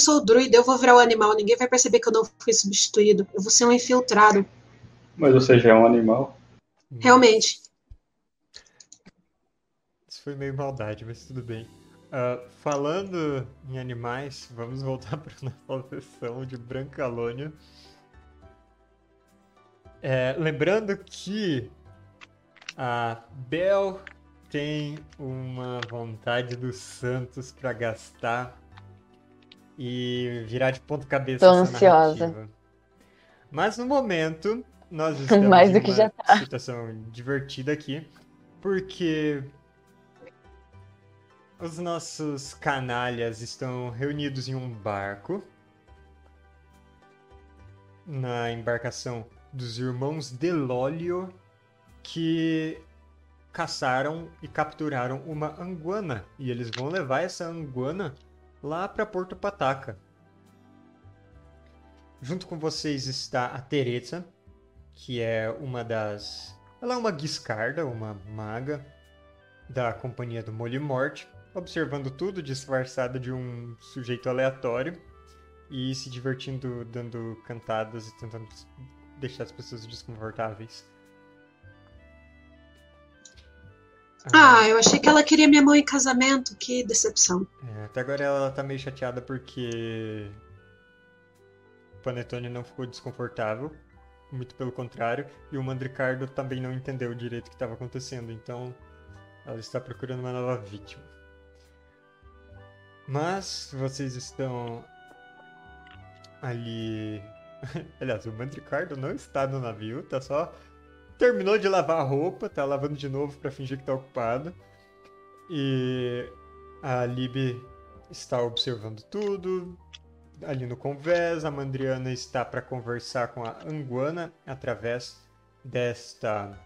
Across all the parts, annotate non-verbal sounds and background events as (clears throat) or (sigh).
Eu sou o druida, eu vou virar o animal, ninguém vai perceber que eu não fui substituído. Eu vou ser um infiltrado. Mas você já é um animal. Realmente. Isso foi meio maldade, mas tudo bem. Uh, falando em animais, vamos voltar (laughs) para nossa sessão de Brancalônia. É, lembrando que a Bel tem uma vontade dos Santos para gastar e virar de ponta cabeça Tô ansiosa. Narrativa. Mas no momento, nós (laughs) estamos Mais do que já tá. situação divertida aqui, porque os nossos canalhas estão reunidos em um barco na embarcação dos irmãos Delólio que caçaram e capturaram uma anguana e eles vão levar essa anguana lá para Porto Pataca. Junto com vocês está a Teresa, que é uma das. Ela é uma guiscarda, uma maga da companhia do Molimorte, observando tudo disfarçada de um sujeito aleatório e se divertindo dando cantadas e tentando deixar as pessoas desconfortáveis. Ah, eu achei que ela queria minha mão em casamento. Que decepção. É, até agora ela tá meio chateada porque o Panetone não ficou desconfortável, muito pelo contrário, e o Mandricardo também não entendeu direito o que estava acontecendo, então ela está procurando uma nova vítima. Mas vocês estão ali. (laughs) Aliás, o Mandricardo não está no navio, tá só. Terminou de lavar a roupa, tá lavando de novo para fingir que tá ocupado. E a Lib está observando tudo. Ali no convés, a Mandriana está para conversar com a Anguana através desta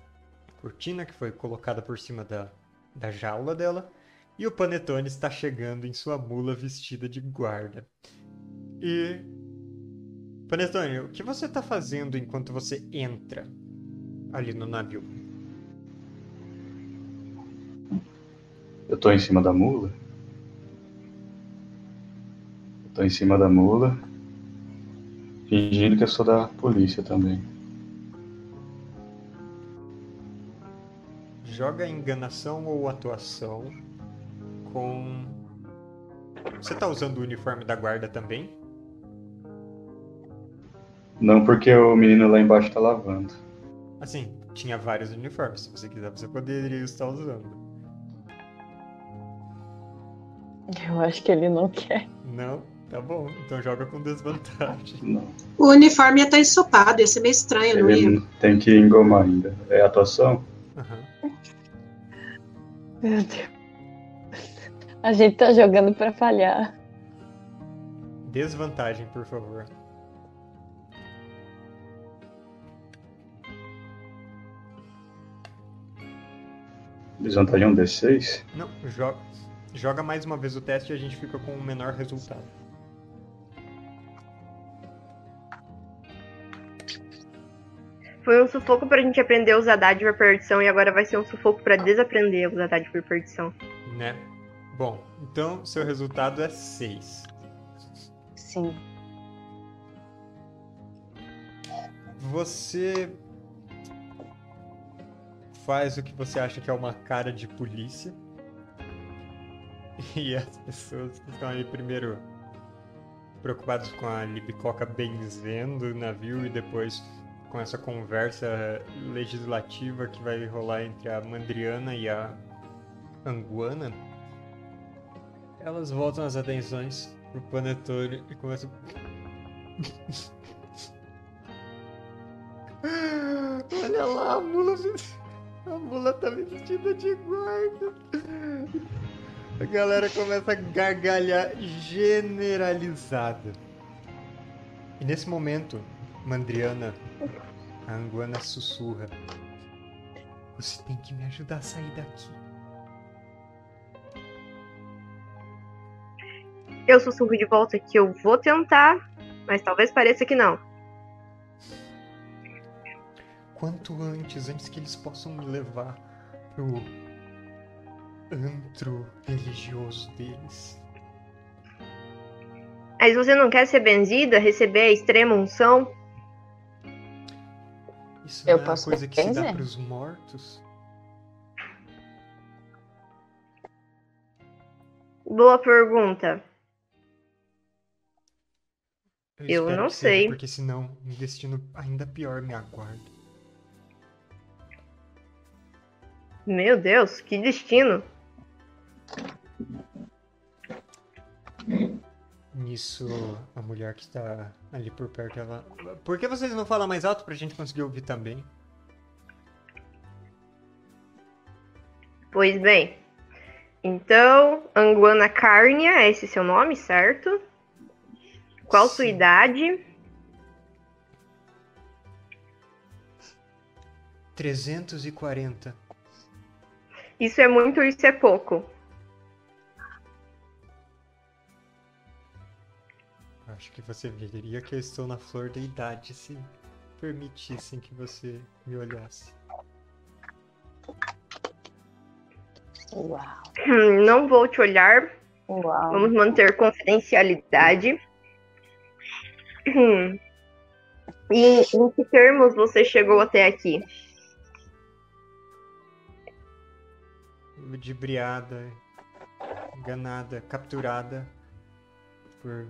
cortina que foi colocada por cima da, da jaula dela. E o Panetone está chegando em sua mula vestida de guarda. E. Panetone, o que você está fazendo enquanto você entra ali no navio? Eu tô em cima da mula. Eu tô em cima da mula. Fingindo que eu sou da polícia também. Joga enganação ou atuação com. Você tá usando o uniforme da guarda também? Não porque o menino lá embaixo tá lavando. Assim, tinha vários uniformes. Se você quiser, você poderia estar usando. Eu acho que ele não quer. Não? Tá bom. Então joga com desvantagem. Não. O uniforme ia estar ensopado, ia ser meio estranho, não ia? Tem que engomar ainda. É atuação? Aham. Meu Deus. A gente tá jogando pra falhar. Desvantagem, por favor. Desvantagem é um D6? Não, joga, joga mais uma vez o teste e a gente fica com o menor resultado. Foi um sufoco pra gente aprender a usar dádiva e perdição e agora vai ser um sufoco pra desaprender a usar dádiva e perdição. Né? Bom, então seu resultado é 6. Sim. Você faz o que você acha que é uma cara de polícia. E as pessoas que estão ali primeiro preocupadas com a Libicoca benzendo o navio e depois com essa conversa legislativa que vai rolar entre a Mandriana e a Anguana, elas voltam as atenções pro Panetone e começam. (laughs) Olha lá, a mula. A mula tá vestida de guarda. A galera começa a gargalhar generalizada. E nesse momento, Mandriana, a Anguana sussurra. Você tem que me ajudar a sair daqui. Eu sussurro de volta que eu vou tentar, mas talvez pareça que não. Quanto antes, antes que eles possam me levar pro antro religioso deles. Mas você não quer ser benzida, receber a extrema unção? Isso Eu não é posso coisa que se dá benzer? pros mortos? Boa pergunta. Eu espero não que seja, sei. Porque senão um destino ainda pior me aguarda. Meu Deus, que destino. Nisso, a mulher que está ali por perto, ela. Por que vocês não falam mais alto pra gente conseguir ouvir também? Pois bem. Então, Anguana Carnia, é esse seu nome, certo? Qual sua Sim. idade? 340. Isso é muito, isso é pouco. Acho que você veria que eu estou na flor da idade se permitissem que você me olhasse. Uau. Hum, Não vou te olhar. Uau. Vamos manter confidencialidade. Hum. E em que termos você chegou até aqui? Ludibriada, enganada, capturada por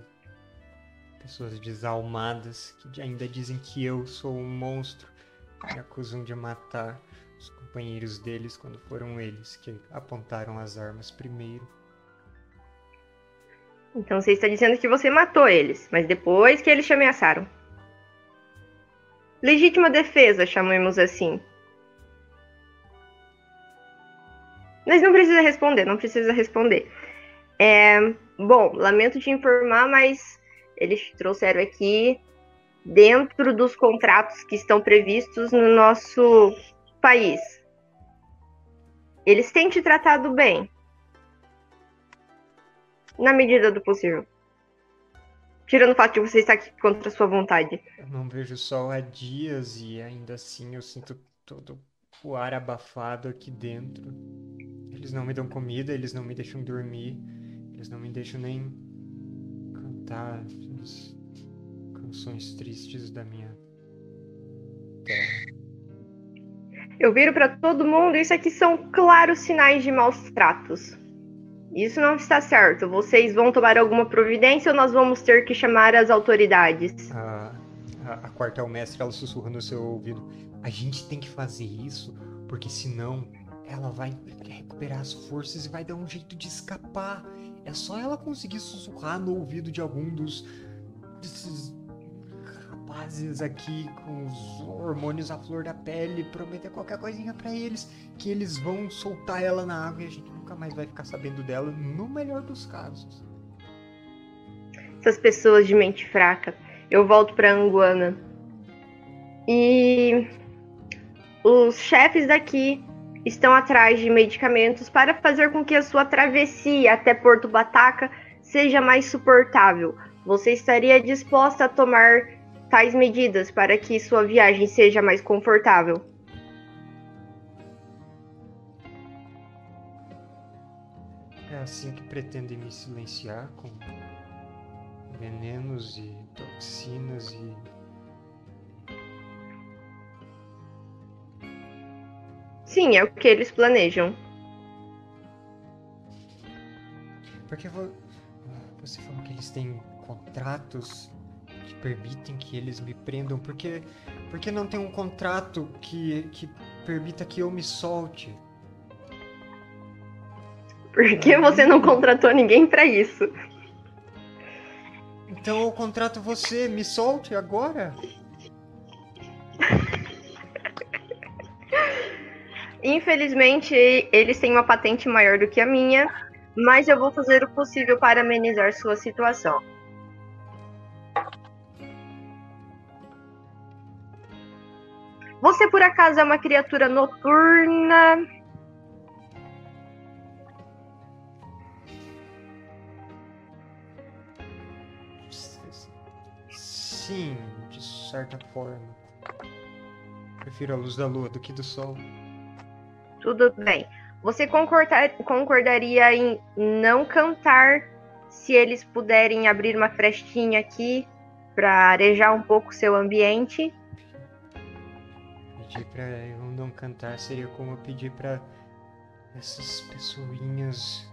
pessoas desalmadas que ainda dizem que eu sou um monstro. Me acusam de matar os companheiros deles quando foram eles que apontaram as armas primeiro. Então você está dizendo que você matou eles, mas depois que eles te ameaçaram. Legítima defesa, chamemos assim. Mas não precisa responder, não precisa responder. É, bom, lamento te informar, mas eles trouxeram aqui dentro dos contratos que estão previstos no nosso país. Eles têm te tratado bem. Na medida do possível. Tirando o fato de você estar aqui contra a sua vontade. Eu não vejo sol há dias e ainda assim eu sinto todo o ar abafado aqui dentro. Eles não me dão comida, eles não me deixam dormir, eles não me deixam nem cantar as canções tristes da minha terra. Eu viro pra todo mundo, isso aqui são claros sinais de maus tratos. Isso não está certo. Vocês vão tomar alguma providência ou nós vamos ter que chamar as autoridades? A, a, a quartel-mestre, ela sussurra no seu ouvido. A gente tem que fazer isso, porque senão ela vai recuperar as forças e vai dar um jeito de escapar. É só ela conseguir sussurrar no ouvido de algum dos desses rapazes aqui com os hormônios à flor da pele, prometer qualquer coisinha pra eles, que eles vão soltar ela na água e a gente nunca mais vai ficar sabendo dela, no melhor dos casos. Essas pessoas de mente fraca. Eu volto pra Anguana. E os chefes daqui estão atrás de medicamentos para fazer com que a sua travessia até Porto Bataca seja mais suportável. Você estaria disposta a tomar tais medidas para que sua viagem seja mais confortável? É assim que pretendem me silenciar com venenos e toxinas e Sim, é o que eles planejam. Porque vo- você falou que eles têm contratos que permitem que eles me prendam. Por que, por que não tem um contrato que, que permita que eu me solte? Por que você não contratou ninguém para isso? Então eu contrato você, me solte agora? Infelizmente, eles têm uma patente maior do que a minha, mas eu vou fazer o possível para amenizar sua situação. Você por acaso é uma criatura noturna? Sim, de certa forma. Prefiro a luz da lua do que do sol. Tudo bem. Você concordar- concordaria em não cantar se eles puderem abrir uma frestinha aqui para arejar um pouco o seu ambiente. Pedir pra eu não cantar seria como pedir pra essas pessoinhas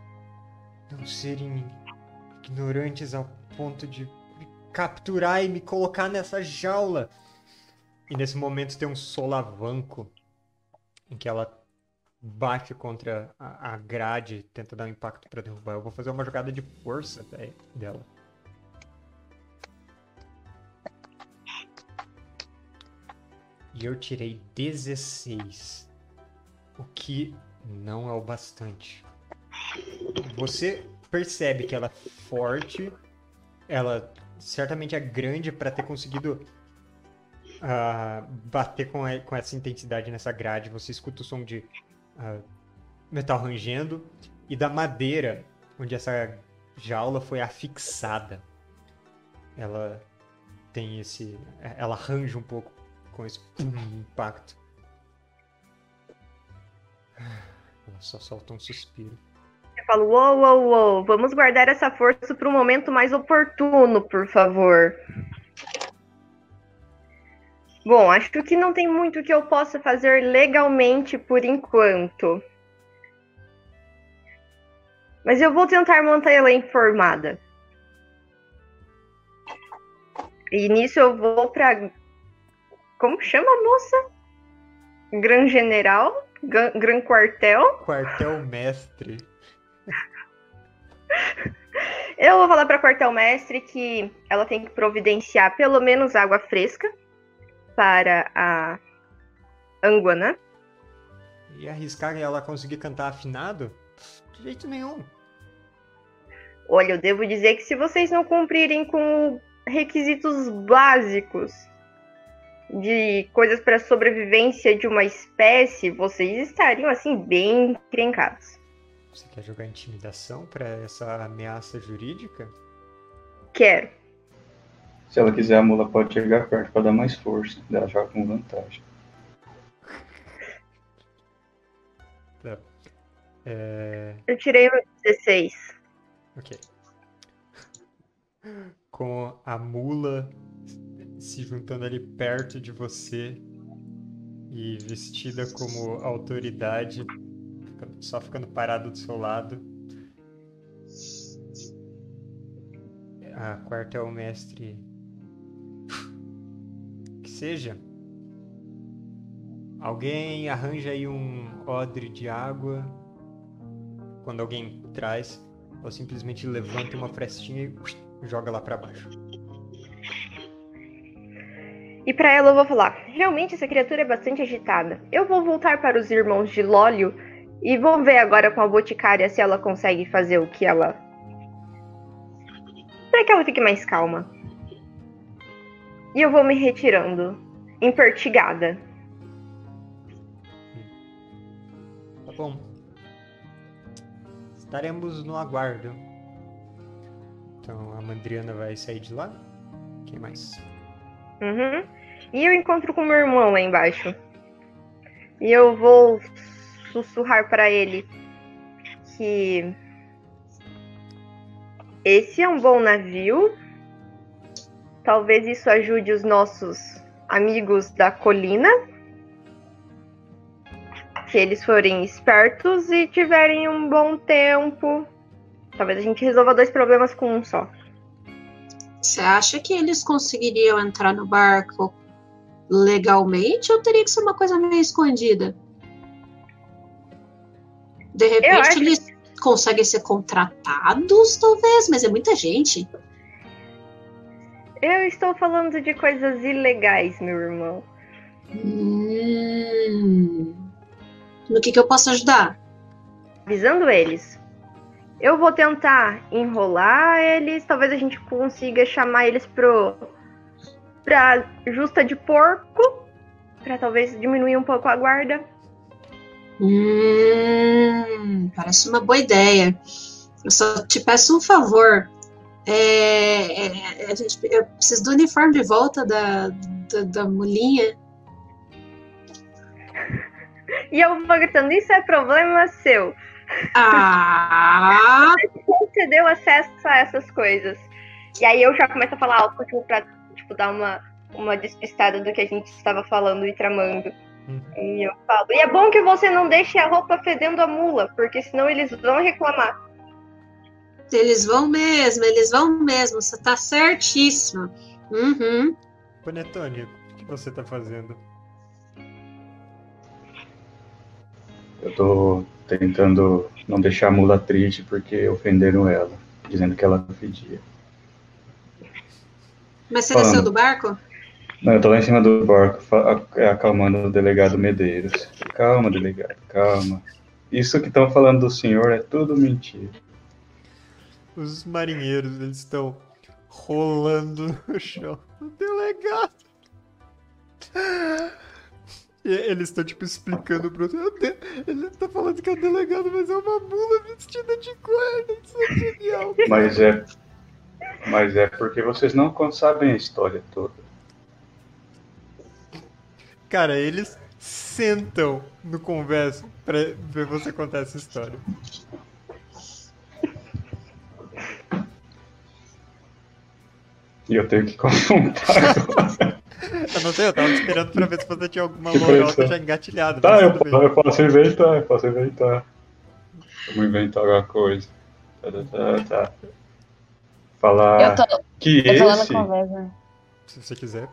não serem ignorantes ao ponto de me capturar e me colocar nessa jaula. E nesse momento tem um solavanco em que ela bate contra a, a grade, tenta dar um impacto pra derrubar. Eu vou fazer uma jogada de força de- dela. E eu tirei 16. O que não é o bastante. Você percebe que ela é forte, ela certamente é grande para ter conseguido ah, bater com, a- com essa intensidade nessa grade. Você escuta o som de ah, metal rangendo e da madeira onde essa jaula foi afixada. Ela tem esse. Ela range um pouco com esse impacto. Ela só solta um suspiro. Eu falo, uou, uou, uou, vamos guardar essa força para um momento mais oportuno, por favor. Bom, acho que não tem muito que eu possa fazer legalmente por enquanto. Mas eu vou tentar mantê-la informada. E nisso eu vou pra. Como chama a moça? Gran General? Gran, Gran Quartel? Quartel mestre. (laughs) Eu vou falar pra quartel-mestre que ela tem que providenciar pelo menos água fresca para a Anguana. E arriscar ela conseguir cantar afinado? De jeito nenhum. Olha, eu devo dizer que se vocês não cumprirem com requisitos básicos de coisas para sobrevivência de uma espécie, vocês estariam assim bem encrencados. Você quer jogar intimidação pra essa ameaça jurídica? Quero. Se ela quiser, a mula pode chegar perto pra dar mais força. Ela joga com vantagem. É. Eu tirei um 16. Ok. Com a mula se juntando ali perto de você e vestida como autoridade, só ficando parado do seu lado. A quartel-mestre. Seja. Alguém arranja aí um odre de água. Quando alguém traz, ou simplesmente levanta uma frestinha e joga lá pra baixo. E pra ela eu vou falar: realmente essa criatura é bastante agitada. Eu vou voltar para os irmãos de Lólio e vou ver agora com a boticária se ela consegue fazer o que ela. Pra que ela fique mais calma. E eu vou me retirando, empertigada. Tá bom. Estaremos no aguardo. Então a Mandriana vai sair de lá. Quem mais? Uhum. E eu encontro com meu irmão lá embaixo. E eu vou sussurrar pra ele que esse é um bom navio. Talvez isso ajude os nossos amigos da colina. Se eles forem espertos e tiverem um bom tempo. Talvez a gente resolva dois problemas com um só. Você acha que eles conseguiriam entrar no barco legalmente ou teria que ser uma coisa meio escondida? De repente acho eles conseguem ser contratados, talvez, mas é muita gente. Eu estou falando de coisas ilegais, meu irmão. Hum. No que, que eu posso ajudar? avisando eles. Eu vou tentar enrolar eles, talvez a gente consiga chamar eles pro pra justa de porco, pra talvez diminuir um pouco a guarda. Hum, parece uma boa ideia. Eu só te peço um favor. É, é, a gente, eu preciso do uniforme de volta da, da, da mulinha. E eu vou gritando, isso é problema seu. Ah, (laughs) concedeu acesso a essas coisas. E aí eu já começo a falar alto, tipo, pra tipo, dar uma, uma despistada do que a gente estava falando e tramando. Uhum. E eu falo, e é bom que você não deixe a roupa fedendo a mula, porque senão eles vão reclamar. Eles vão mesmo, eles vão mesmo. Você tá certíssima. Uhum. Panetone, o que você tá fazendo? Eu tô tentando não deixar a mula triste porque ofenderam ela, dizendo que ela fedia. Mas você Falando. desceu do barco? Não, eu tô lá em cima do barco, fa- acalmando o delegado Medeiros. Calma, delegado, calma. Isso que estão falando do senhor é tudo mentira. Os marinheiros, eles estão rolando no chão. O delegado. E eles estão, tipo, explicando pro outro. "É o de- Ele tá falando que é o delegado, mas é uma mula vestida de guarda. Isso é genial. Mas é. Mas é porque vocês não sabem a história toda. Cara, eles sentam no converso pra ver você contar essa história. E eu tenho que (laughs) confrontar agora. Eu não sei, eu tava esperando pra ver se você tinha alguma Que lorota já engatilhada. Tá, eu, eu posso inventar, eu posso inventar. Vamos inventar alguma coisa. Tá, tá, tá, tá. Falar Eu tô, que esse. conversa. Se você quiser.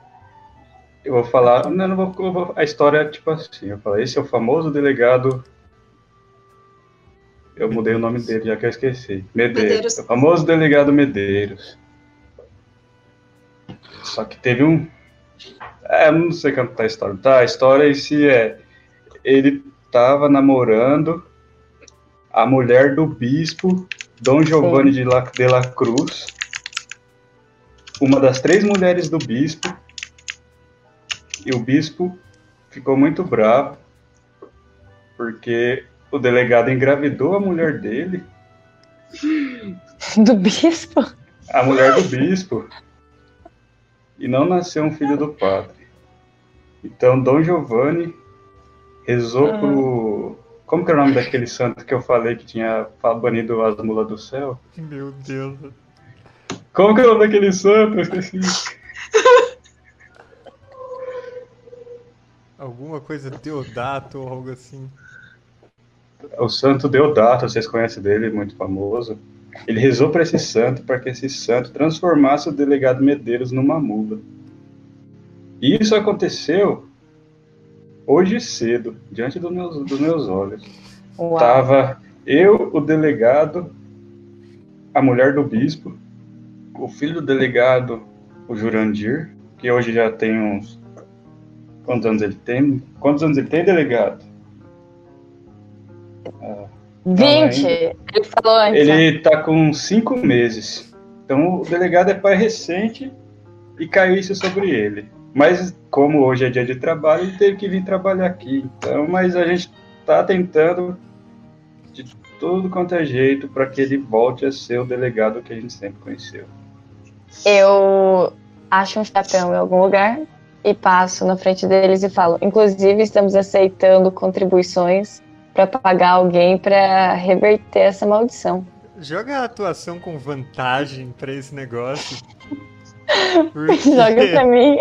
Eu vou falar. Não, não vou, eu vou- A história é tipo assim: eu falo, esse é o famoso delegado. Eu mudei o nome dele, já que eu esqueci. Medeiros. Medeiros. O famoso delegado Medeiros. Só que teve um. É, não sei contar a história. Tá, a história em si é. Ele tava namorando a mulher do bispo Dom Giovanni de la, de la Cruz. Uma das três mulheres do bispo. E o bispo ficou muito bravo. Porque o delegado engravidou a mulher dele. (laughs) Do bispo? A mulher do bispo. E não nasceu um filho do padre. Então, Dom Giovanni rezou Ah. pro. Como que é o nome daquele santo que eu falei que tinha banido as mulas do céu? Meu Deus. Como que é o nome daquele santo? Eu esqueci. Alguma coisa Deodato ou algo assim. O santo Deodato, vocês conhecem dele, muito famoso. Ele rezou para esse santo, para que esse santo transformasse o delegado Medeiros numa mula. E isso aconteceu hoje cedo, diante dos meus, dos meus olhos. Uau. Tava eu, o delegado, a mulher do bispo, o filho do delegado, o Jurandir, que hoje já tem uns. Quantos anos ele tem? Quantos anos ele tem, delegado? 20! Ele falou antes. né? Ele tá com cinco meses. Então o delegado é pai recente e caiu isso sobre ele. Mas como hoje é dia de trabalho, ele teve que vir trabalhar aqui. Então, mas a gente tá tentando de todo quanto é jeito para que ele volte a ser o delegado que a gente sempre conheceu. Eu acho um chapéu em algum lugar e passo na frente deles e falo: inclusive, estamos aceitando contribuições para pagar alguém para reverter essa maldição. Joga a atuação com vantagem pra esse negócio. (laughs) Porque... Joga pra mim.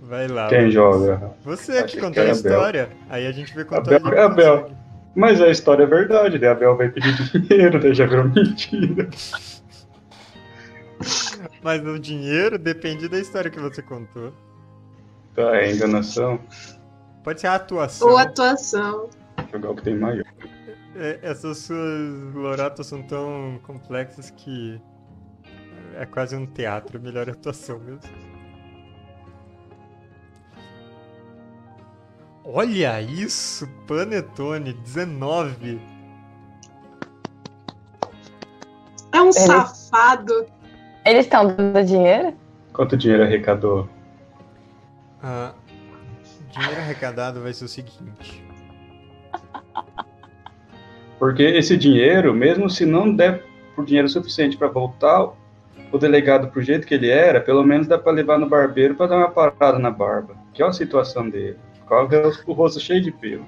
Vai lá. Quem joga? Você Acho que que contou é a Abel. história. Aí a gente vê quanto Abel- a gente é Abel. consegue. Mas a história é verdade, né? Abel vai pedir dinheiro, né? Já virou mentira. Mas o dinheiro depende da história que você contou. Tá, é enganação. Pode ser a atuação. Ou atuação. Jogar o que tem maior. É, essas suas lorotas são tão complexas que é quase um teatro, melhor atuação mesmo. Olha isso, Panetone 19. É um safado. Eles estão dando dinheiro? Quanto dinheiro arrecadou? Ah, dinheiro arrecadado vai ser o seguinte. Porque esse dinheiro, mesmo se não der por dinheiro suficiente para voltar o delegado pro jeito que ele era, pelo menos dá para levar no barbeiro para dar uma parada na barba. Que é a situação dele. com o rosto cheio de pelo.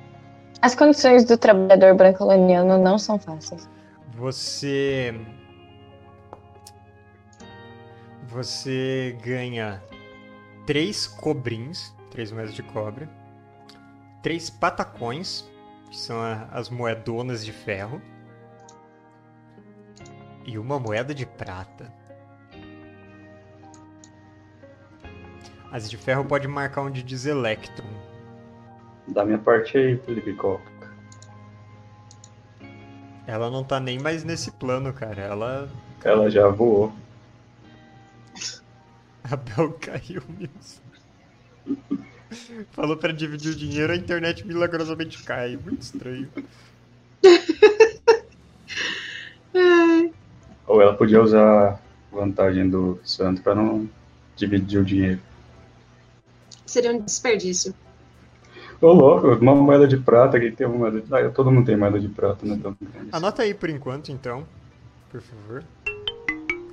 As condições do trabalhador brancoloniano não são fáceis. Você. Você ganha três cobrins, três moedas de cobre, três patacões, que são a- as moedonas de ferro, e uma moeda de prata. As de ferro pode marcar onde diz Electron. Da minha parte aí, Felipe Coca. Ela não tá nem mais nesse plano, cara. Ela. Ela já voou. A Bel (laughs) caiu mesmo. Falou pra dividir o dinheiro, a internet milagrosamente cai. Muito estranho. Ou ela podia usar a vantagem do santo pra não dividir o dinheiro. Seria um desperdício. Ô louco, uma moeda de prata, quem tem uma moeda de. Ah, todo mundo tem moeda de prata, né? Então, Anota aí por enquanto, então. Por favor.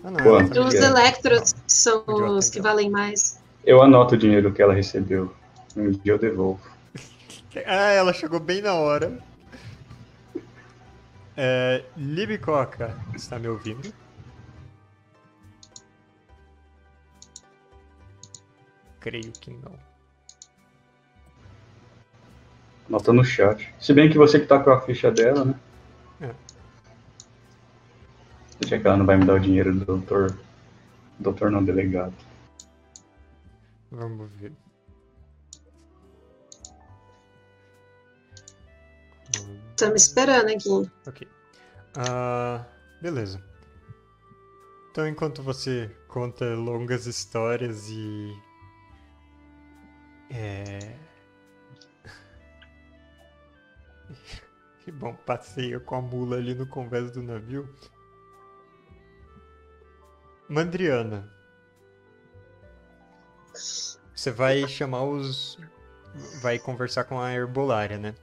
Ah, não. Tá Os ligando. elétrons são os que então. valem mais. Eu anoto o dinheiro que ela recebeu. Um dia eu devolvo. (laughs) Ah, ela chegou bem na hora. É, Libicoca, está me ouvindo? Creio que não. Anota no chat. Se bem que você que tá com a ficha dela, né? Deixa que ela não vai me dar o dinheiro do doutor. Doutor não delegado. Vamos ver. Hum, Estamos esperando aqui. Ok. Ah, beleza. Então, enquanto você conta longas histórias e. É. (laughs) Que bom, passeia com a mula ali no convés do navio. Mandriana. Você vai chamar os. Vai conversar com a herbolária, né?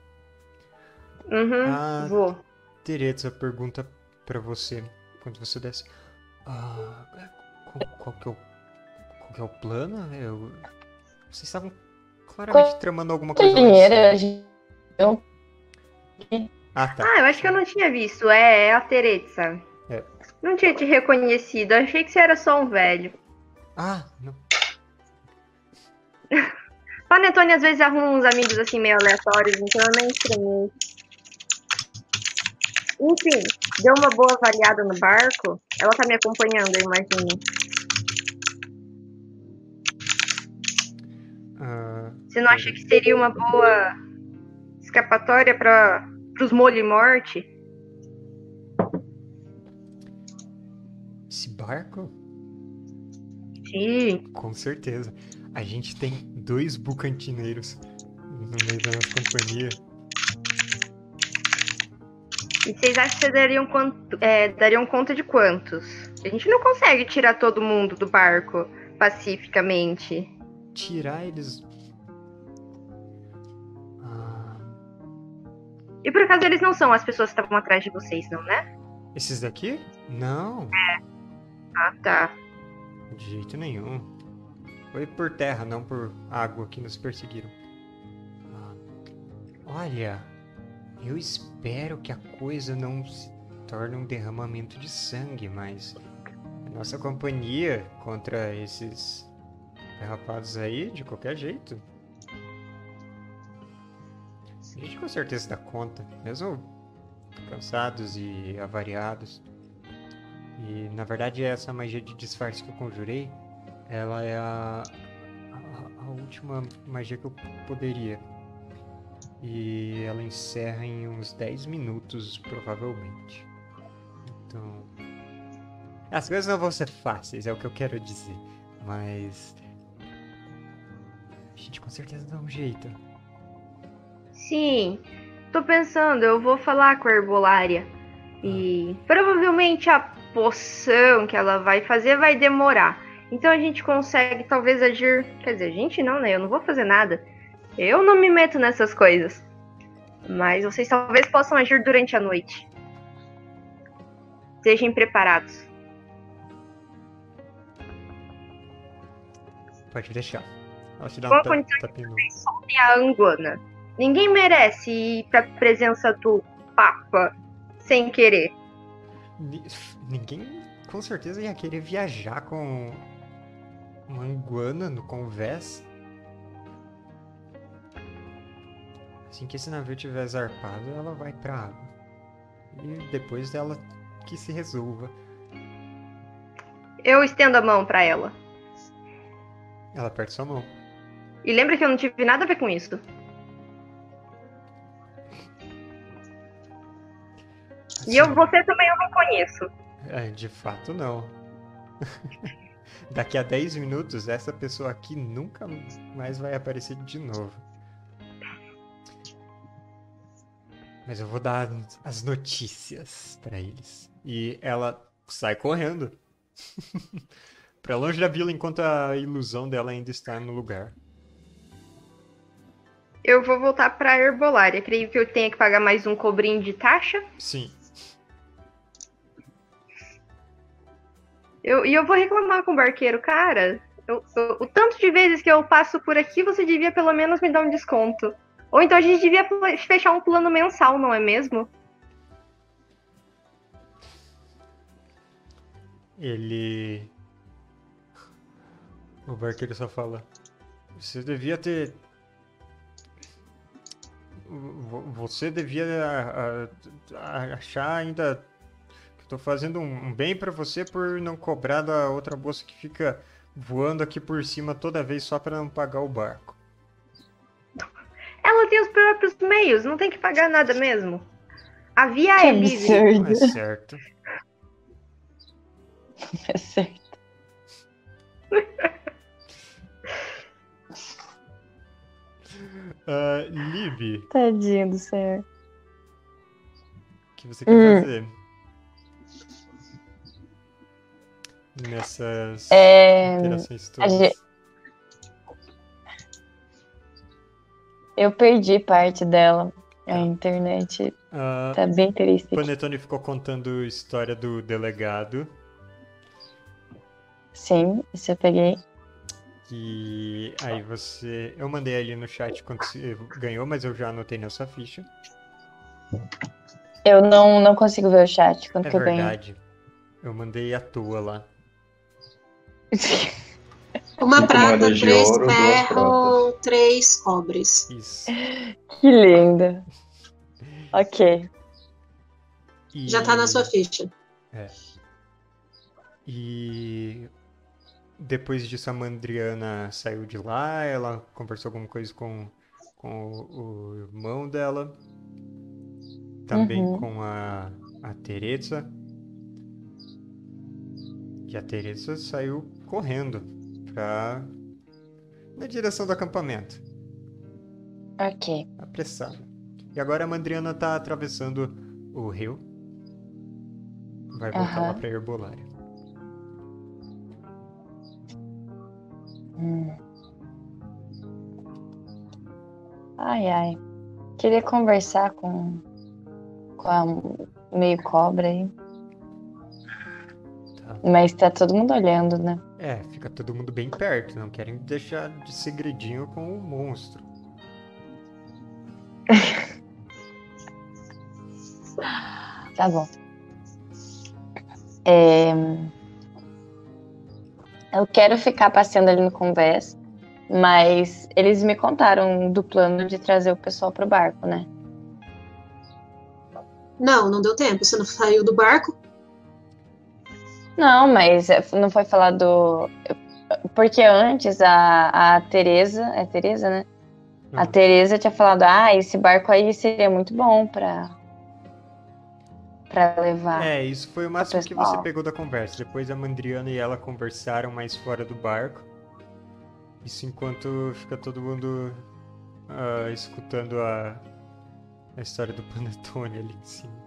Uhum, Ah. vou. Tereza pergunta pra você quando você desce. Ah, qual, qual que é o, qual que é o plano? Eu, vocês estavam claramente tramando alguma coisa. Dinheiro, a gente. Eu- Ah, tá. Ah, eu acho que eu não tinha visto. É, é a Teresa. Não tinha te reconhecido. Achei que você era só um velho. Ah, não. (laughs) Panetone às vezes arruma uns amigos assim meio aleatórios, então eu nem estranhei. Enfim, deu uma boa avaliada no barco. Ela tá me acompanhando, eu imagino. Ah, Você não acha que seria uma boa escapatória para os molho e morte? Barco? Sim. Com certeza. A gente tem dois bucantineiros no meio da nossa companhia. E vocês acham que vocês dariam, quanto, é, dariam conta de quantos? A gente não consegue tirar todo mundo do barco pacificamente. Tirar eles. Ah, E por acaso eles não são as pessoas que estavam atrás de vocês, não, né? esses daqui? Não. Ah, tá. De jeito nenhum. Foi por terra, não por água que nos perseguiram. Ah, olha, eu espero que a coisa não se torne um derramamento de sangue, mas a nossa companhia contra esses rapazes aí, de qualquer jeito. A gente com certeza dá conta, mesmo cansados e avariados. E na verdade essa magia de disfarce que eu conjurei, ela é a, a, a última magia que eu poderia. E ela encerra em uns 10 minutos, provavelmente. Então. As coisas não vão ser fáceis, é o que eu quero dizer. Mas. A gente com certeza dá um jeito. Sim. Tô pensando, eu vou falar com a herbolária. E provavelmente a poção que ela vai fazer vai demorar. Então a gente consegue talvez agir. Quer dizer, a gente não, né? Eu não vou fazer nada. Eu não me meto nessas coisas. Mas vocês talvez possam agir durante a noite. Sejam preparados. Pode deixar. Dá Qual um no... Soltem a Anguana. Ninguém merece ir pra presença do Papa sem querer. Ni- Ninguém com certeza ia querer viajar com uma anguana no convés. Assim que esse navio tiver zarpado, ela vai pra água. E depois dela que se resolva. Eu estendo a mão pra ela. Ela aperta sua mão. E lembra que eu não tive nada a ver com isso. E eu, você também eu não conheço. É, de fato não. (laughs) Daqui a 10 minutos, essa pessoa aqui nunca mais vai aparecer de novo. Mas eu vou dar as notícias pra eles. E ela sai correndo. (laughs) pra longe da vila enquanto a ilusão dela ainda está no lugar. Eu vou voltar pra herbolária. Creio que eu tenha que pagar mais um cobrinho de taxa. Sim. Eu, e eu vou reclamar com o barqueiro, cara. eu- eu- o tanto de vezes que eu passo por aqui, você devia pelo menos me dar um desconto. Ou então a gente devia fechar um plano mensal, não é mesmo? Ele. O barqueiro só fala. Você devia ter. Vo- Você devia achar ainda tô fazendo um um bem pra você por não cobrar da outra moça que fica voando aqui por cima toda vez só pra não pagar o barco. Ela tem os próprios meios, não tem que pagar nada mesmo. A via Que é livre. É certo. (laughs) É certo. (laughs) Ah, Lib, Tadinho do senhor. o que você quer Hum. fazer? Nessas É, interações todas. gente- eu perdi parte dela. A internet Ah, tá bem triste. o Panetone ficou contando a história do delegado. Sim, isso eu peguei. E aí você. Eu mandei ali no chat quando você ganhou, mas eu já anotei na sua ficha. Eu não, não consigo ver o chat quando É que eu ganhei. verdade. Eu mandei a tua lá. (laughs) Uma prata, três ouro, ferro, três cobres. Isso. que linda. (laughs) Ok. E... Já tá na sua ficha. E depois disso a Mandriana saiu de lá, ela conversou alguma coisa com, com o, o irmão dela, também Uhum. com a, a Teresa. E a Teresa saiu correndo pra, na direção do acampamento, Ok. apressada. E agora a Mandriana tá atravessando o rio. Vai voltar lá pra Herbolária. Hum. Ai, ai. Queria conversar com, com a meio cobra aí. Tá. Mas tá todo mundo olhando, né? É, fica todo mundo bem perto, não querem deixar de segredinho com o monstro. (laughs) Tá bom. É, Eu quero ficar passeando ali no convés, mas eles me contaram do plano de trazer o pessoal pro barco, né? Não, não deu tempo. Você não saiu do barco? Não, mas é, não foi falado. Porque antes a, a Tereza. É Tereza, né? A Hum. Tereza tinha falado: ah, esse barco aí seria muito bom pra. pra levar. É, isso foi o máximo que você pegou da conversa. Depois a Mandriana e ela conversaram mais fora do barco. Isso enquanto fica todo mundo ah, escutando a, a história do Panetone ali em cima.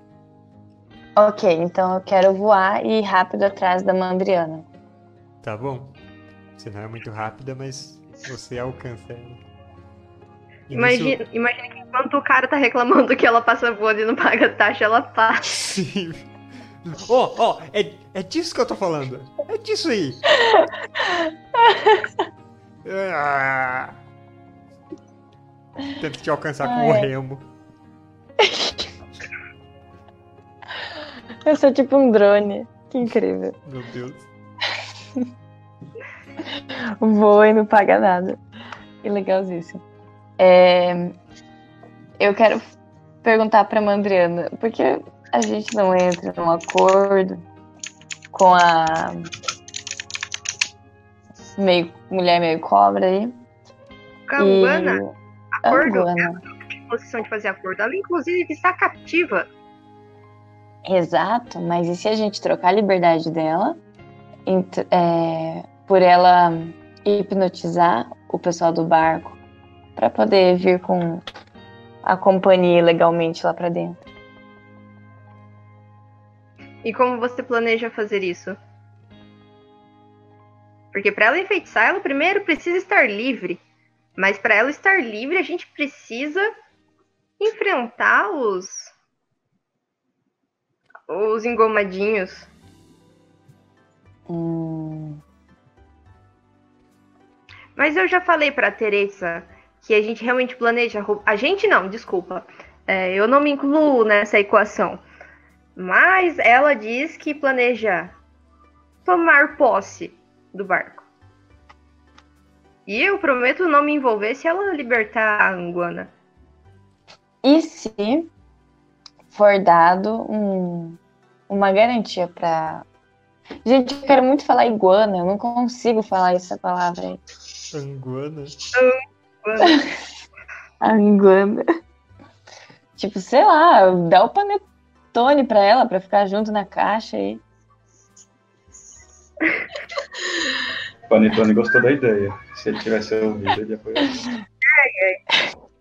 Ok, então eu quero voar e ir rápido atrás da Mandriana. Tá bom? Você não é muito rápida, mas você alcança ela. E nisso- Imagina, imagina que enquanto o cara tá reclamando que ela passa voando e não paga taxa, ela passa. (laughs) Sim. Ó, ó, é, é disso que eu tô falando. É disso aí. (laughs) Ah, Tenta te alcançar com o Ai. remo. (laughs) Eu sou tipo um drone. Que incrível. Meu Deus. Voa e não paga nada. Que legalzíssimo. É, Eu quero perguntar pra Mandriana, por que a gente não entra num acordo com a meio, mulher meio cobra aí? Canguana, acordo, Anguana. em posição de fazer acordo. Ela, inclusive, está cativa. Exato, mas e se a gente trocar a liberdade dela é, por ela hipnotizar o pessoal do barco pra poder vir com a companhia legalmente lá pra dentro? E como você planeja fazer isso? Porque para ela enfeitiçar, ela primeiro precisa estar livre. Mas para ela estar livre, a gente precisa enfrentar os os engomadinhos. Hum, Mas eu já falei pra Teresa que a gente realmente planeja. A gente não, desculpa. É, eu não me incluo nessa equação. Mas ela diz que planeja tomar posse do barco. E eu prometo não me envolver se ela libertar a Anguana. E se for dado um- uma garantia pra. Gente, eu quero muito falar iguana, eu não consigo falar essa palavra aí. Anguana. Anguana. Tipo, sei lá, dá o panetone pra ela pra ficar junto na caixa aí. O Panetone gostou da ideia. Se ele tivesse ouvido, ele ia apoiar.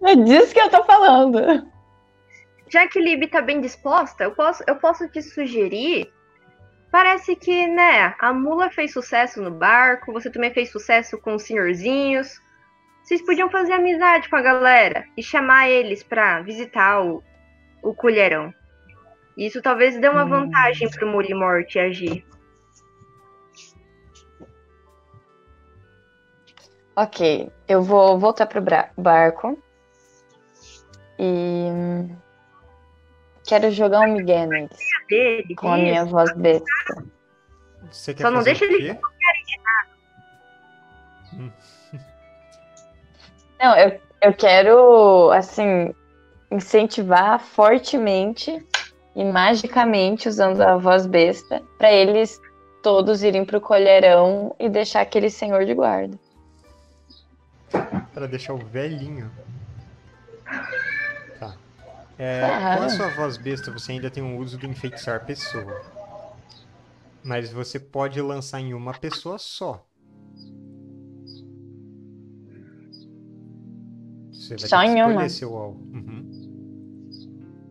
É disso que eu tô falando. Já que Lib tá bem disposta, eu posso, eu posso te sugerir. Parece que, né, a mula fez sucesso no barco, você também fez sucesso com os senhorzinhos. Vocês podiam fazer amizade com a galera e chamar eles pra visitar o, o colherão. Isso talvez dê uma Hum. vantagem pro Molimorte agir. Ok, eu vou voltar pro barco. E. hum, Quero jogar um migué neles. Dele, Com a minha voz besta. Você quer Só não deixa ele- quê? (laughs) Não, eu, eu quero, assim, incentivar fortemente e magicamente, usando a voz besta, pra eles todos irem pro colherão e deixar aquele senhor de guarda. Pra deixar o velhinho. É, Ah. com a sua voz besta, você ainda tem o uso do enfeitiçar pessoa. Mas você pode lançar em uma pessoa só. Você vai Só em uma? seu alvo. Uhum.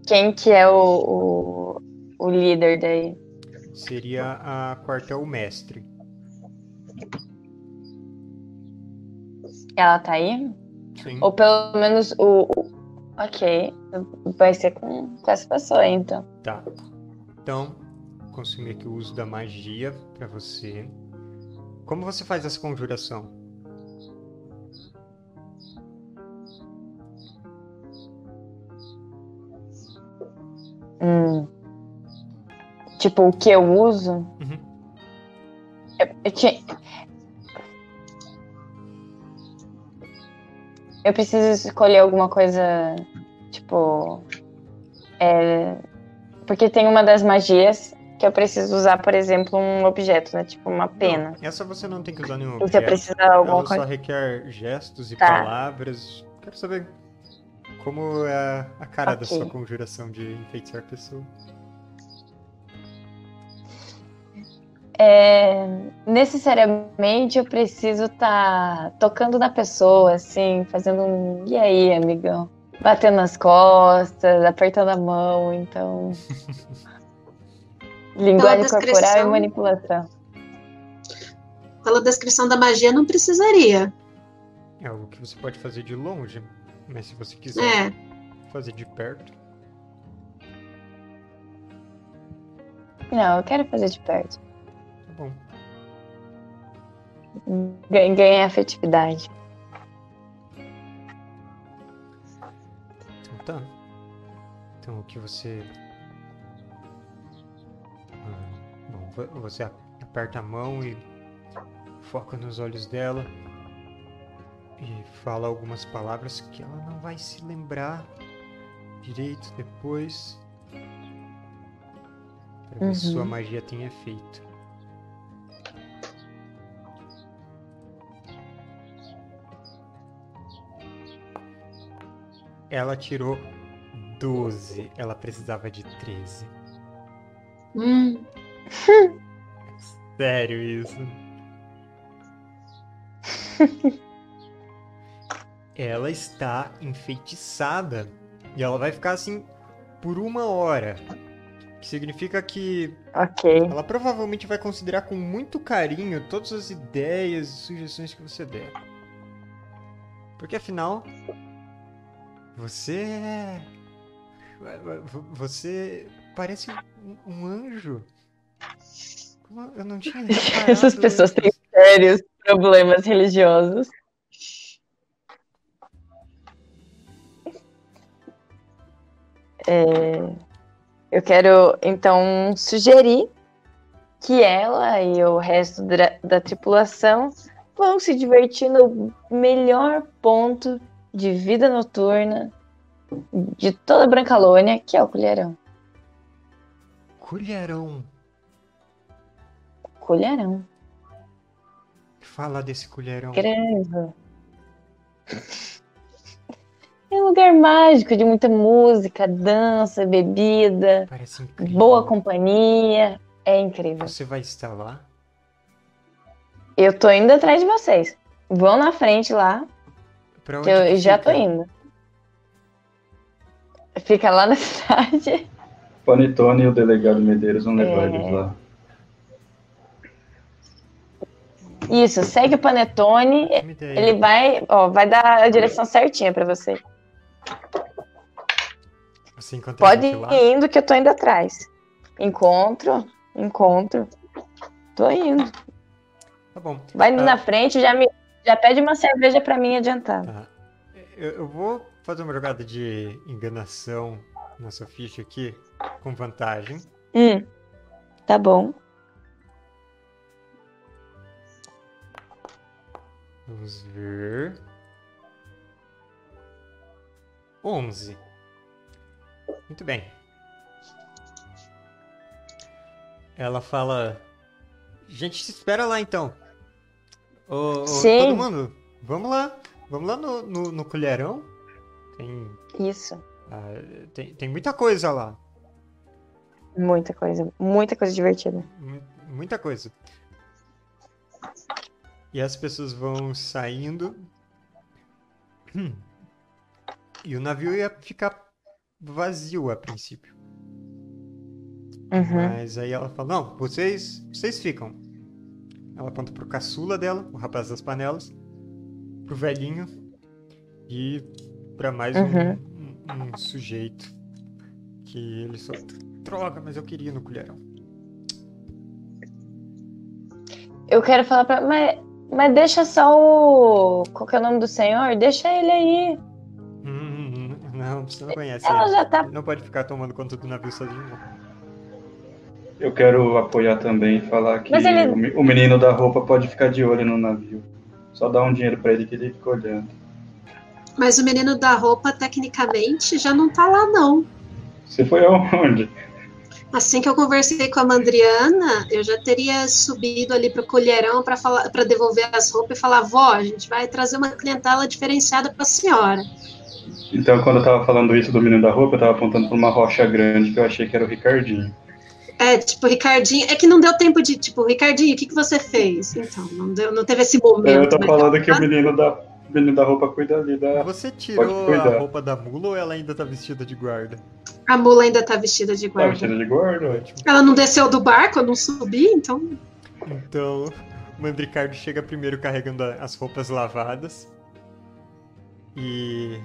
Quem que é o, o, o líder daí? Seria a quartel-mestre. Ela tá aí? Sim. Ou pelo menos o. Ok, vai ser com, com essa pessoa então. Tá. Então, consumir aqui o uso da magia pra você. Como você faz essa conjuração? Hum. Tipo, o que eu uso? Uhum. Eu, eu tinha. Eu preciso escolher alguma coisa, tipo. É, porque tem uma das magias que eu preciso usar, por exemplo, um objeto, né? Tipo uma pena. Não, essa você não tem que usar nenhum Você objeto. precisa de alguma Ela só coisa. requer gestos e Tá. palavras. Quero saber como é a cara da Ok. sua conjuração de enfeitiçar pessoa. É, necessariamente eu preciso estar tocando na pessoa, assim, fazendo um. E aí, amigão? Batendo nas costas, apertando a mão, então. (laughs) Linguagem corporal e descrição- manipulação. Pela descrição da magia, não precisaria. É algo que você pode fazer de longe, mas se você quiser É. fazer de perto. Não, eu quero fazer de perto. Bom. Ganhar afetividade. tá. Então o que você. Ah, bom, vo- você aperta a mão e foca nos olhos dela e fala algumas palavras que ela não vai se lembrar direito depois. Pra ver se sua Uhum. magia tem efeito. Ela tirou 12. Ela precisava de 13. Hum, (laughs) Sério isso. (laughs) ela está enfeitiçada. E ela vai ficar assim por uma hora. Que significa que Ok. ela provavelmente vai considerar com muito carinho todas as ideias e sugestões que você der. Porque afinal. Você é. Você parece um, anjo. Eu não tinha (laughs) Essas pessoas têm sérios problemas religiosos. É, eu quero então sugerir que ela e o resto da, da tripulação vão se divertir no melhor ponto de vida noturna de toda a Brancalônia, que é o Colherão. Colherão. Colherão. Fala desse colherão. Grande. É um lugar mágico de muita música, dança, bebida, boa companhia. É incrível. Você vai estar lá? Eu tô indo atrás de vocês. Vão na frente lá, Pra que onde eu que já fica? tô indo. Fica lá na (laughs) cidade. Panetone e o delegado Medeiros vão levar É. eles lá. Isso, segue o Panetone. Ele vai, ó, vai dar a direção certinha pra você. Você encontra a Pode gente lá? ir indo que eu tô indo atrás. Encontro, encontro. Tô indo. Tá bom. Vai indo Ah. na frente, já me já pede uma cerveja pra mim adiantada. Tá. Eu, eu vou fazer uma jogada de enganação na sua ficha aqui, com vantagem. Hum. Tá bom. Vamos ver. 11. Muito bem. Ela fala. Gente, se espera lá então. Ô, Sim. todo mundo, vamos lá. Vamos lá no, no, no colherão. Tem, Isso. ah, tem, tem muita coisa lá. Muita coisa, muita coisa divertida. Mu- Muita coisa. E as pessoas vão saindo. Hum. (clears throat) E o navio ia ficar vazio a princípio. Uhum. Mas aí ela fala: Não, vocês, vocês ficam. Ela aponta pro caçula dela, o rapaz das panelas, pro velhinho e pra mais um- Uhum. um, um sujeito que ele só. Droga, mas eu queria ir no colherão. Eu quero falar pra. Mas, mas deixa só o. Qual que é o nome do senhor? Deixa ele aí. Hum, não, você não conhece Ela ele. já tá. Não pode ficar tomando conta do navio sozinho. Eu quero apoiar também e falar que ele- o me- o menino da roupa pode ficar de olho no navio. Só dá um dinheiro pra ele que ele fica olhando. mas o menino da roupa, tecnicamente, já não tá lá, não. Você foi aonde? Assim que eu conversei com a Mandriana, eu já teria subido ali pro colherão para falar, para devolver as roupas e falar: "Vó, a gente vai trazer uma clientela diferenciada para a senhora". Então, quando eu tava falando isso do menino da roupa, eu tava apontando pra uma rocha grande que eu achei que era o Ricardinho. É, tipo, Ricardinho, é que não deu tempo de, tipo, Ricardinho, o que que você fez? Então, não deu, não teve esse momento. Eu tô né? falando que o menino da, o menino da roupa cuida ali da. Você tirou a roupa da mula ou ela ainda tá vestida de guarda? A mula ainda tá vestida de Tá guarda. vestida de gordo? Ótimo. Ela não desceu do barco, eu não subi, então Então, o Mandricardo chega primeiro carregando as roupas lavadas. E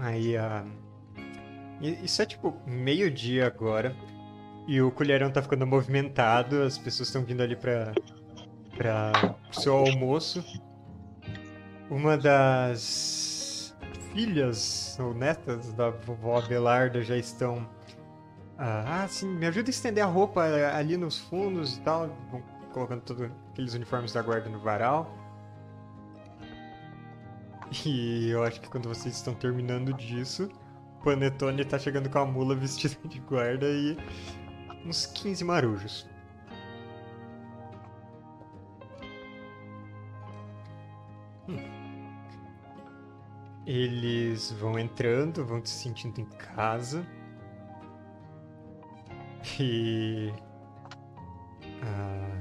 aí a. e- Isso é tipo meio-dia agora. E o colherão tá ficando movimentado, as pessoas estão vindo ali pra. pra pro seu almoço. Uma das filhas ou netas da vovó Abelarda já estão. Ah, ah, sim, me ajuda a estender a roupa eh, ali nos fundos e tal. Vão colocando todos aqueles uniformes da guarda no varal. E eu acho que quando vocês estão terminando disso, Panetone tá chegando com a mula vestida de guarda e uns 15 marujos. Hum. Eles vão entrando, vão se sentindo em casa. E. Ah,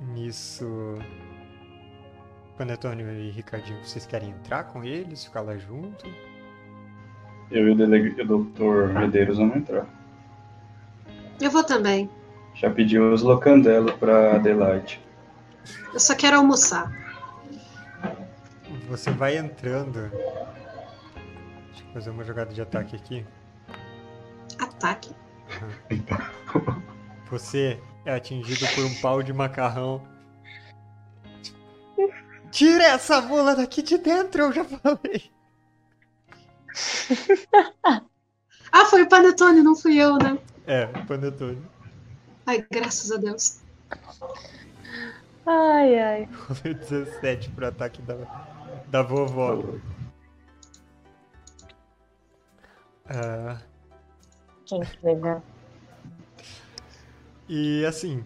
nisso. Panetone e Ricardinho, vocês querem entrar com eles, ficar lá junto? Eu e o, deleg... o doutor Medeiros vamos entrar. Eu vou também. Já pedi os locandelo pra Adelaide. Eu só quero almoçar. Você vai entrando. Deixa eu fazer uma jogada de ataque aqui. Ataque. Você é atingido por um pau de macarrão. Tira essa mula daqui de dentro, eu já falei. Ah, foi o Panetone, não fui eu, né? É, panetone. Ai, graças a Deus. Ai, ai. Rolei 17 pro ataque da, da vovó. Ah, Que incrível. e assim.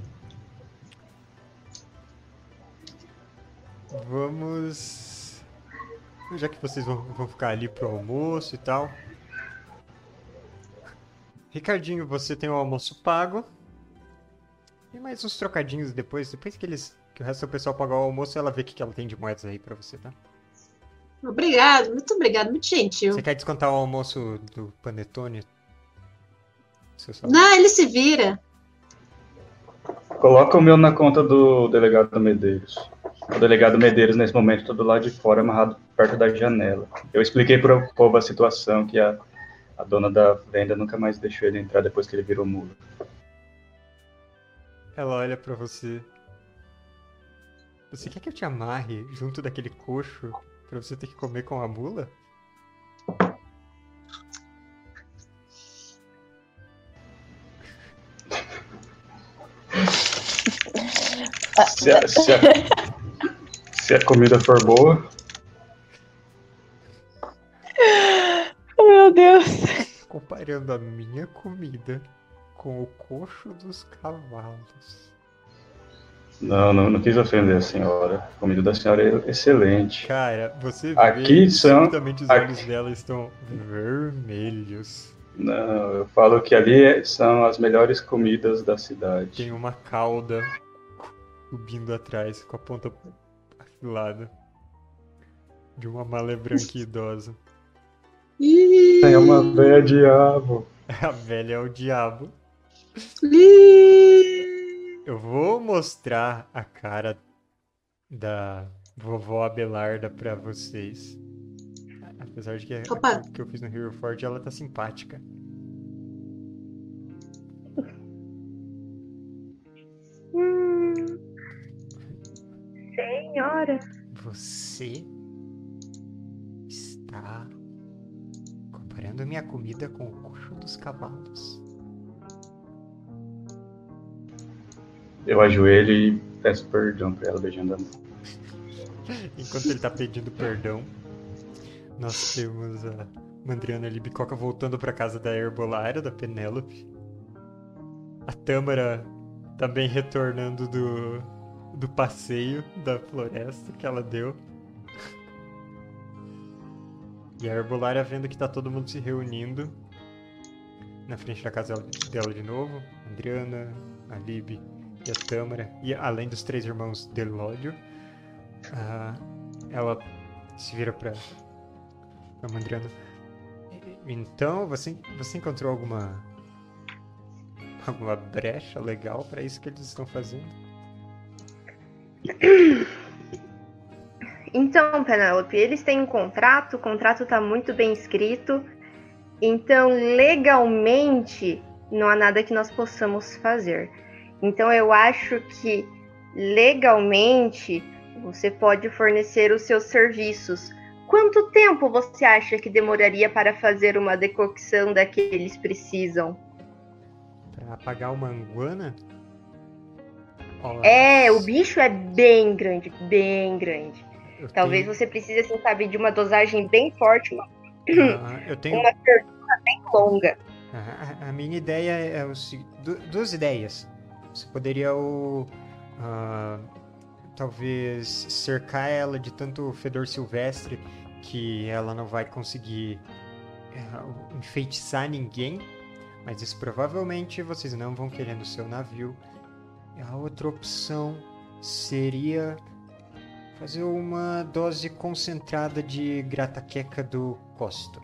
Vamos. Já que vocês vão, vão ficar ali pro almoço e tal. Ricardinho, você tem o almoço pago. E mais uns trocadinhos depois. Depois que eles. Que o resto do pessoal pagar o almoço, ela vê o que ela tem de moedas aí pra você, tá? Obrigado, muito obrigado, muito gentil. Você quer descontar o almoço do Panetone? Não, ele se vira. Coloca o meu na conta do delegado Medeiros. O delegado Medeiros, nesse momento, todo lá de fora, amarrado perto da janela. Eu expliquei para o povo a situação, que a, a dona da venda nunca mais deixou ele entrar depois que ele virou mula. Ela olha pra você. Você quer que eu te amarre junto daquele coxo pra você ter que comer com a mula? Se a, se a- se a comida for boa, Comparando a minha comida com o coxo dos cavalos. não, não, não quis ofender a senhora. A comida da senhora é excelente. Cara, você vê Aqui que são- subitamente os aqui- olhos dela estão vermelhos. Não, eu falo que ali é- são as melhores comidas da cidade. Tem uma cauda subindo atrás com a ponta afilada. De uma malé branca e idosa. Ih, É uma véia diabo. (laughs) A velha é o diabo. ih. Eu vou mostrar a cara da vovó Abelarda pra vocês. Apesar de que Opa. o que eu fiz no Hero Forge ela tá simpática. Hum. Senhora. Você comparando minha comida com o coxo dos cavalos. Eu ajoelho e peço perdão pra ela beijando a mão. (laughs) Enquanto ele tá pedindo perdão, nós temos a Mandriana Libicoca voltando pra casa da herbolária, da Penélope. A Tâmara também retornando do, do passeio da floresta que ela deu. E a herbolária vendo que tá todo mundo se reunindo na frente da casa dela de novo. Adriana, a Lib e a Tâmara. E além dos três irmãos Delódio. Ah, ela se vira pra, pra Mandriana. "E- Então, você, você encontrou alguma. alguma brecha legal pra isso que eles estão fazendo? (coughs) Então, Penélope, eles têm um contrato, o contrato está muito bem escrito. Então, legalmente, não há nada que nós possamos fazer. Então, eu acho que legalmente você pode fornecer os seus serviços, Quanto tempo você acha que demoraria para fazer uma decocção da que eles precisam? Pra apagar uma anguana? É, o bicho é bem grande, bem grande. Eu Talvez tenho- você precise, assim, sabe, de uma dosagem bem forte, uma, Ah, eu tenho. uma verdura bem longa. A, a- minha ideia é o duas ideias. Você poderia o, ah, talvez cercar ela de tanto fedor silvestre que ela não vai conseguir eh, enfeitiçar ninguém, mas isso provavelmente vocês não vão querer no seu navio. A outra opção seria fazer uma dose concentrada de grataqueca do Costo.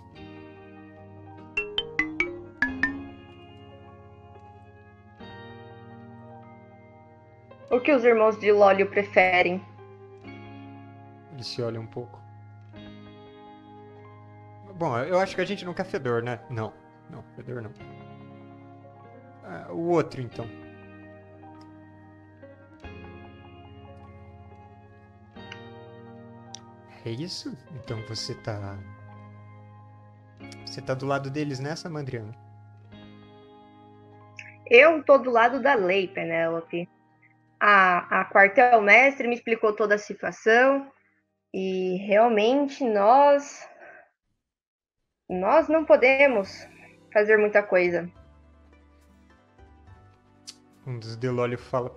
O que os irmãos de Lólio preferem? Ele se olha um pouco. Bom, eu acho que a gente não quer fedor, né? Não, não, fedor não. Ah, o outro, então. É isso? Então você tá. Você tá do lado deles nessa, Mandriana? Eu tô do lado da lei, Penélope. A, a quartel-mestre me explicou toda a situação e realmente nós. Nós não podemos fazer muita coisa. Um dos Delólio fala: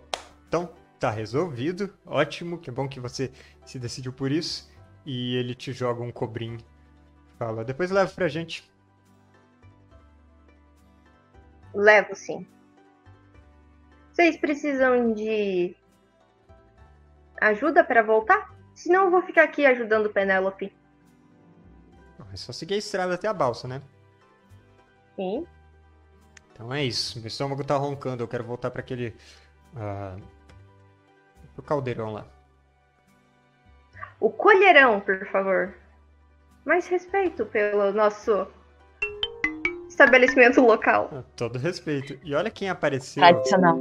Então, tá resolvido. Ótimo, que bom que você se decidiu por isso. E ele te joga um cobrinho. Fala: Depois leva pra gente. Levo sim. Vocês precisam de ajuda para voltar? Senão eu vou ficar aqui ajudando Penélope. É só seguir a estrada até a balsa, né? Sim. Então é isso. Meu estômago tá roncando. Eu quero voltar pra aquele. ah, pro caldeirão lá. O colherão, por favor. Mais respeito pelo nosso estabelecimento local. Todo respeito. E olha quem apareceu Tradicional.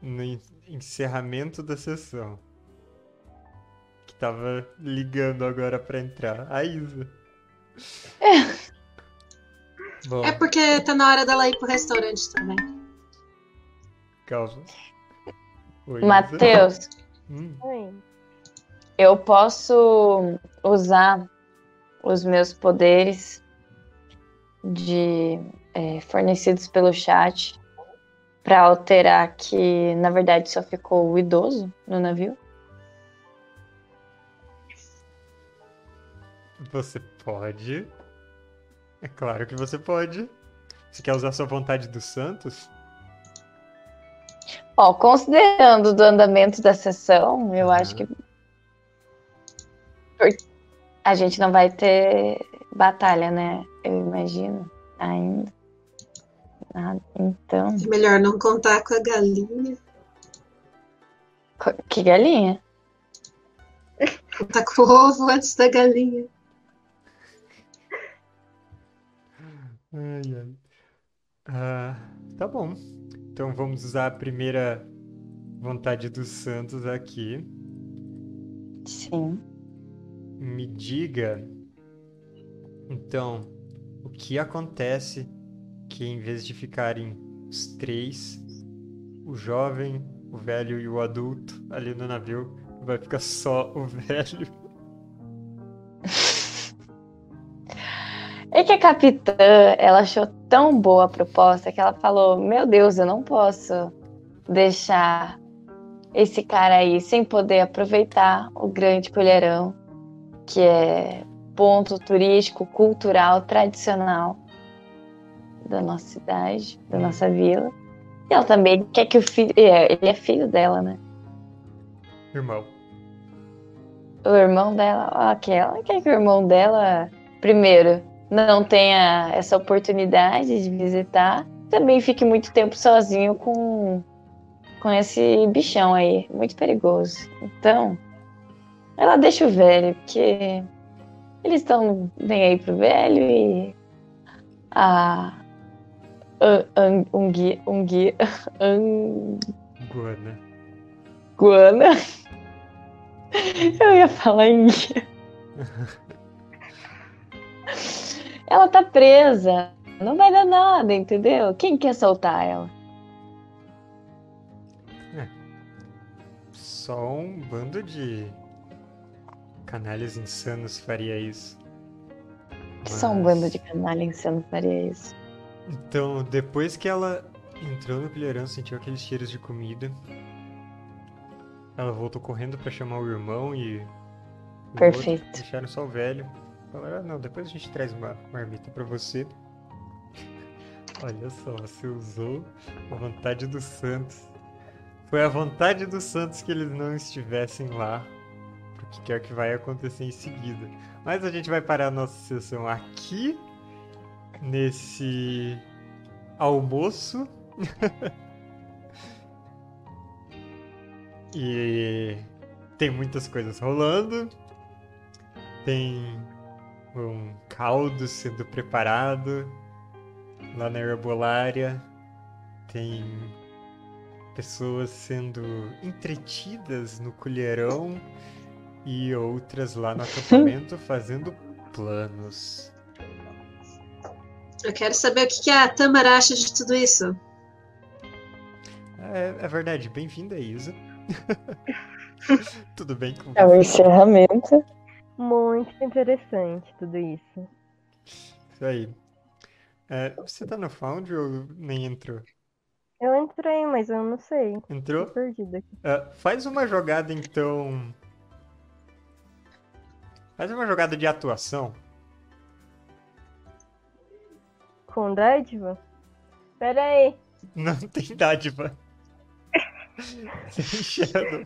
no en- encerramento da sessão. Que tava ligando agora pra entrar. A Isa. (laughs) Bom, É porque tá na hora dela ir pro restaurante também. calma. Oi, Isa. Matheus, Hum, eu posso usar os meus poderes de é, fornecidos pelo chat para alterar que na verdade só ficou o idoso no navio. Você pode. É claro que você pode. Você quer usar sua vontade do Santos? Ó, considerando do andamento da sessão, eu acho que a gente não vai ter batalha, né? Eu imagino ainda. Nada. Então, É melhor não contar com a galinha. co- que galinha? Contar com o ovo antes da galinha. Ai, ai. Ah, tá bom. Então vamos usar a primeira vontade do Santos aqui. Sim. Me diga, então, o que acontece que em vez de ficarem os três, o jovem, o velho e o adulto ali no navio, vai ficar só o (laughs) velho? É que a capitã, ela achou tão boa a proposta que ela falou: Meu Deus, eu não posso deixar esse cara aí sem poder aproveitar o grande colherão, que é ponto turístico, cultural, tradicional da nossa cidade, da nossa vila. E ela também quer que o filho. é, Ele é filho dela, né? Irmão. o irmão dela, ok, ela quer que o irmão dela, primeiro, não tenha essa oportunidade de visitar, também fique muito tempo sozinho com, com esse bichão aí, muito perigoso. Então, ela deixa o velho, porque eles estão bem aí pro velho e a Ungui- Ungui- (laughs) Guana. Guana. (laughs) Eu ia falar em guia. (laughs) Ela tá presa. Não vai dar nada, entendeu? Quem quer soltar ela? Só um bando de canalhas insanos faria isso. Só um Mas- bando de canalha insano faria isso. Então, depois que ela entrou no pilheirão, sentiu aqueles cheiros de comida. Ela voltou correndo pra chamar o irmão e. o outro. Perfeito. Deixaram só o velho. Falaram, ah, não, depois a gente traz uma marmita pra você. (laughs) Olha só, você usou a vontade dos santos. Foi a vontade dos santos que eles não estivessem lá. Que quer que vai acontecer em seguida. Mas a gente vai parar a nossa sessão aqui. Nesse almoço. (laughs) e tem muitas coisas rolando. Tem um caldo sendo preparado lá na herbolária. Tem pessoas sendo entretidas no colherão e outras lá no acampamento (laughs) fazendo planos. Eu quero saber o que que a Tamara acha de tudo isso. É, é verdade, bem-vinda, Isa. (laughs) Tudo bem com É o você? encerramento. Muito interessante tudo isso. Isso aí. É, você tá no Foundry ou nem entrou? Eu entrei, mas eu não sei. Tô Entrou? perdida aqui. É, faz uma jogada então. Faz uma jogada de atuação. Com dádiva? Pera aí. Não (laughs) tem dádiva. (laughs) Shadow.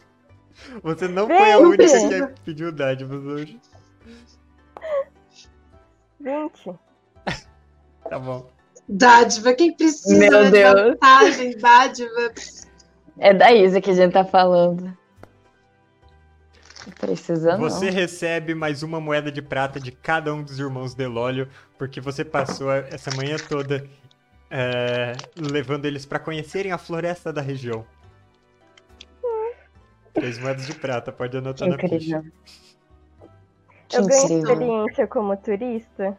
Você não foi a única vem. que pediu dádivas hoje. 20. (laughs) Tá bom. Dádiva, quem precisa Meu de Deus. vantagem, dádiva. É da Isa que a gente tá falando. Precisa não. Você recebe mais uma moeda de prata de cada um dos irmãos Delólio, porque você passou essa manhã toda é, levando eles pra conhecerem a floresta da região. Três moedas de prata, pode Que anotar na ficha. Que Eu ganhei incrível. experiência como turista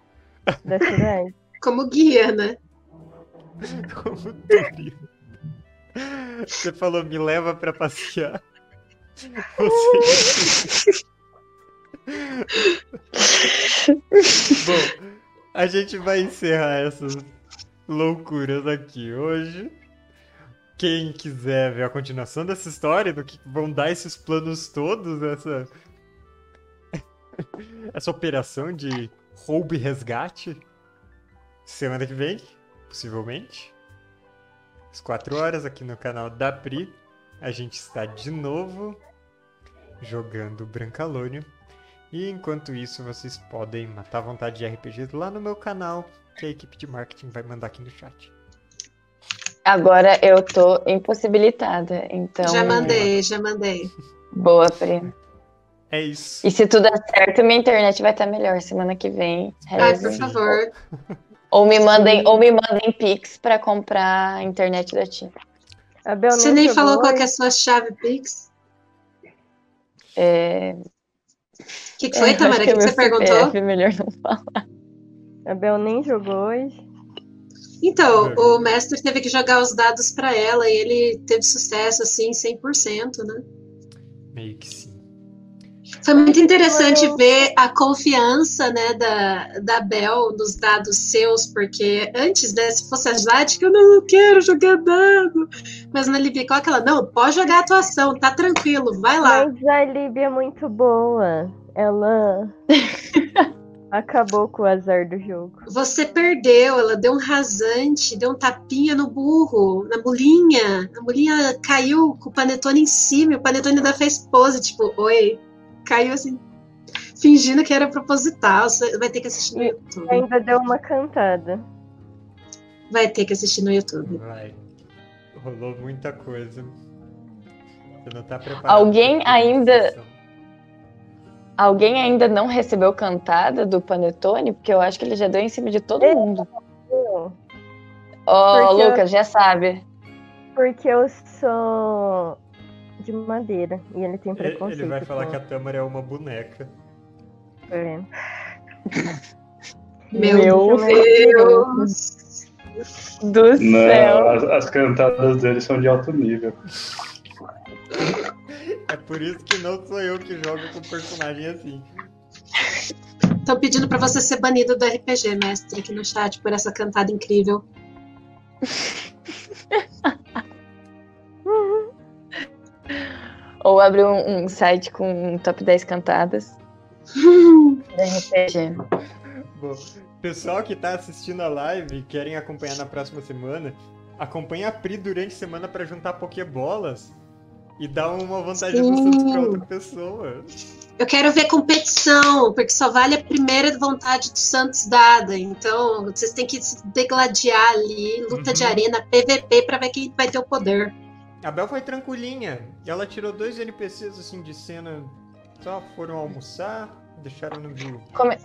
da cidade. (laughs) Como guia, né? (laughs) Como turista. Você falou, me leva pra passear. Você... (laughs) Bom, a gente vai encerrar essas loucuras aqui hoje. Quem quiser ver a continuação dessa história, do que vão dar esses planos todos, essa essa operação de roubo e resgate, semana que vem, possivelmente, às 4 horas aqui no canal da Pri, a gente está de novo jogando Brancalônio. E enquanto isso, vocês podem matar a vontade de RPG lá no meu canal, que a equipe de marketing vai mandar aqui no chat. Agora eu tô impossibilitada, então. Já mandei, já mandei. Boa, Pri. É isso. E se tudo der certo, minha internet vai estar melhor semana que vem. Ai, por favor. Ou me mandem, ou me mandem Pix pra comprar a internet da Tia. A Bel Você nem falou qual que é a sua chave Pix? É... O que, que foi, é, Tamara? O que, é que você perguntou? CPF, melhor não falar. A Bel nem jogou hoje. Então, o mestre teve que jogar os dados pra ela e ele teve sucesso, assim, 100%, né? Meio que sim. Foi muito interessante ver a confiança, né, da, da Bel nos dados seus, porque antes, né, se fosse a Jade, que eu não quero jogar dado. Mas na Libia, qual aquela? Não, pode jogar a atuação, tá tranquilo, vai lá. Mas a Líbia é muito boa. Ela (laughs) acabou com o azar do jogo. Você perdeu, ela deu um rasante, deu um tapinha no burro, na mulinha. A mulinha caiu com o panetone em cima, e o panetone ainda fez pose, tipo, oi. Caiu assim, fingindo que era proposital. Você vai ter que assistir no YouTube. Ainda deu uma cantada. Vai ter que assistir no YouTube. Vai. Rolou muita coisa. Você não tá preparado. Alguém ainda-. Alguém ainda não recebeu cantada do Panetone? Porque eu acho que ele já deu em cima de todo mundo. Eu- Ô, Porque eu- Lucas, já sabe. Porque eu sou de madeira e ele tem preconceito. ele vai falar com- que a Tamara é uma boneca. É. (laughs) Meu, Meu Deus. Do Não, céu. as, as cantadas dele são de alto nível. É por isso que não sou eu que jogo com personagem assim. Estão pedindo pra você ser banido do RPG, mestre, aqui no chat, por essa cantada incrível. (laughs) Ou abre um, um site com um top 10 cantadas (laughs) da RPG. Bom, pessoal que tá assistindo a live e querem acompanhar na próxima semana, acompanha a Pri durante a semana pra juntar pokebolas e dar uma vantagem. Santos pra outra pessoa. Eu quero ver competição, porque só vale a primeira vontade do Santos dada. Então, vocês têm que se degladiar ali, luta de Uhum. arena, PVP, pra ver quem vai ter o poder. A Bel foi tranquilinha. E ela tirou dois NPCs assim de cena. Só foram almoçar, deixaram no viu. Come-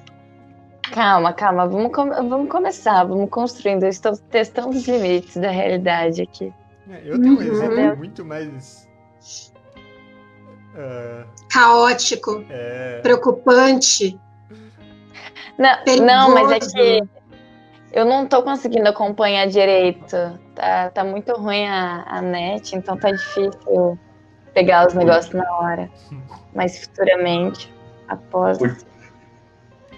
Calma, calma, vamos, come- vamos começar, vamos construindo. Eu estou testando os limites da realidade aqui. É, Eu tenho um Uhum. exemplo muito mais. ah, Caótico, é, preocupante. Não, Perigoso. não, mas é que eu não tô conseguindo acompanhar direito. Tá, tá muito ruim a, a net, então tá difícil pegar os negócios na hora. Mas futuramente, após Podia-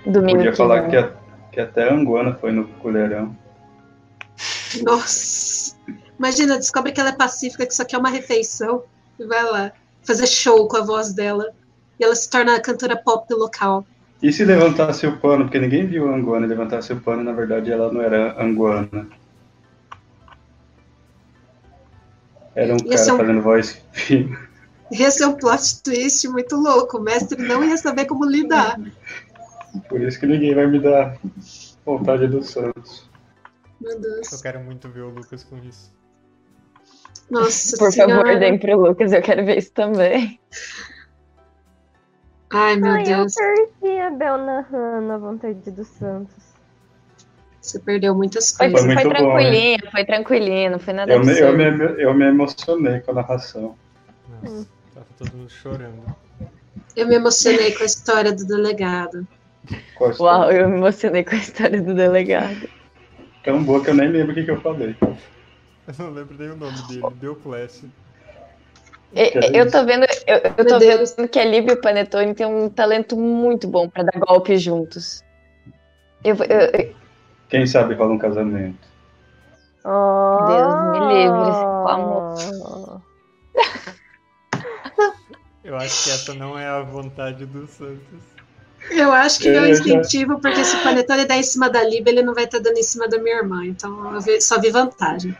domingo Podia que falar vem. que, a- que até a Anguana foi no colherão. Nossa. Imagina, descobre que ela é pacífica, que isso aqui é uma refeição. E vai lá fazer show com a voz dela. E ela se torna a cantora pop do local. E se levantasse o pano, porque ninguém viu a Anguana, levantasse o pano, na verdade ela não era Anguana. Era um cara ser um- fazendo voz fina. Esse é um plot twist muito louco. O mestre não ia saber como lidar. Por isso que ninguém vai me dar vontade do Santos. Meu eu Deus. quero muito ver o Lucas com isso. Nossa Por senhora. favor, deem pro Lucas, eu quero ver isso também. Ai, meu Ai, eu Deus. perdi a Bel narrando a vontade do Santos. Você perdeu muitas Foi, coisas. muito foi bom, tranquilinho, foi tranquilinho, não foi nada Eu me, eu, me, eu me emocionei com a narração. Nossa, tava todo mundo chorando. Eu me emocionei com a história do delegado. História? Uau, eu me emocionei com a história do delegado. Tão boa que eu nem lembro o que, que eu falei. Eu não lembro nem o nome dele, deu classe. É Eu tô vendo, eu, eu tô Deus. vendo que a Lib e o Panetone têm um talento muito bom pra dar golpes juntos. Eu, eu- eu- Quem sabe rola um casamento. Oh. Deus me livre, com amor. (laughs) Eu acho que essa não é a vontade do Santos. Eu acho que é já- incentivo, porque se o Panetone der em cima da Lib, ele não vai estar dando em cima da minha irmã. Então eu só vi vantagem.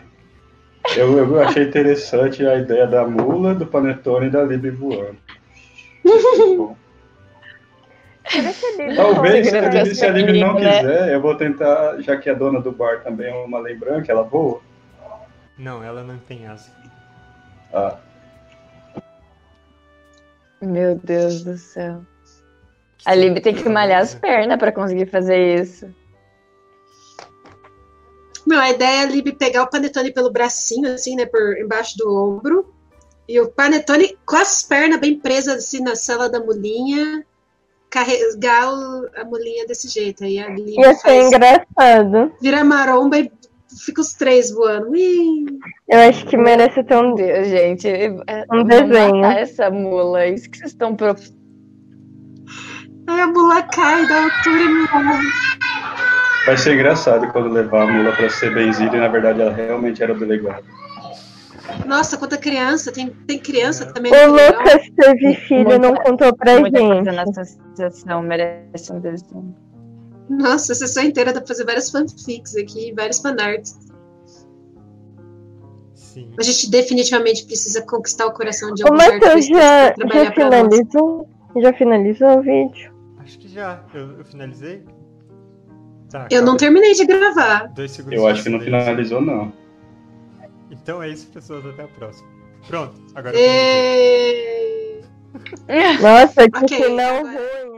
Eu, eu achei interessante a ideia da mula, do panetone e da Lib voando. Talvez, se Lib- se a Lib não né? quiser, eu vou tentar, já que a dona do bar também é uma lei branca, ela voa. Não, ela não tem asa. Ah, Meu Deus do céu. A Lib tem que malhar as pernas pra conseguir fazer isso. Meu, a ideia é a Lib pegar o Panetone pelo bracinho, assim, né, por embaixo do ombro. E o Panetone com as pernas bem presas, assim, na sala da mulinha, carregar o- a mulinha desse jeito. Aí a Lib Ia ser faz, engraçado. vira maromba e fica os três voando. Ui! Eu acho que merece ter um. Deus, gente. é- Um vamos desenho. essa mula. é Isso que vocês estão pro... Aí a mula cai da altura e morre. Vai ser engraçado quando levar a mula pra ser benzida e na verdade ela realmente era o delegado. Nossa, quanta criança. Tem, tem criança É. também O. Lucas teve filho e não contou pra Muita coisa gente. nessa associação merece um desenho. Nossa, a sessão inteira dá pra fazer várias fanfics aqui, vários fanarts. Sim. A gente definitivamente precisa conquistar o coração de O lugar que Matheus já, já finalizou? Já finalizou o vídeo? Acho que já. Eu, eu finalizei? Tá, Eu não terminei de gravar. Dois segundos. Eu acho que não finalizou, não. Então é isso, pessoas. Até a próxima. Pronto, agora. E... (laughs) Nossa, que Ok, final agora- ruim.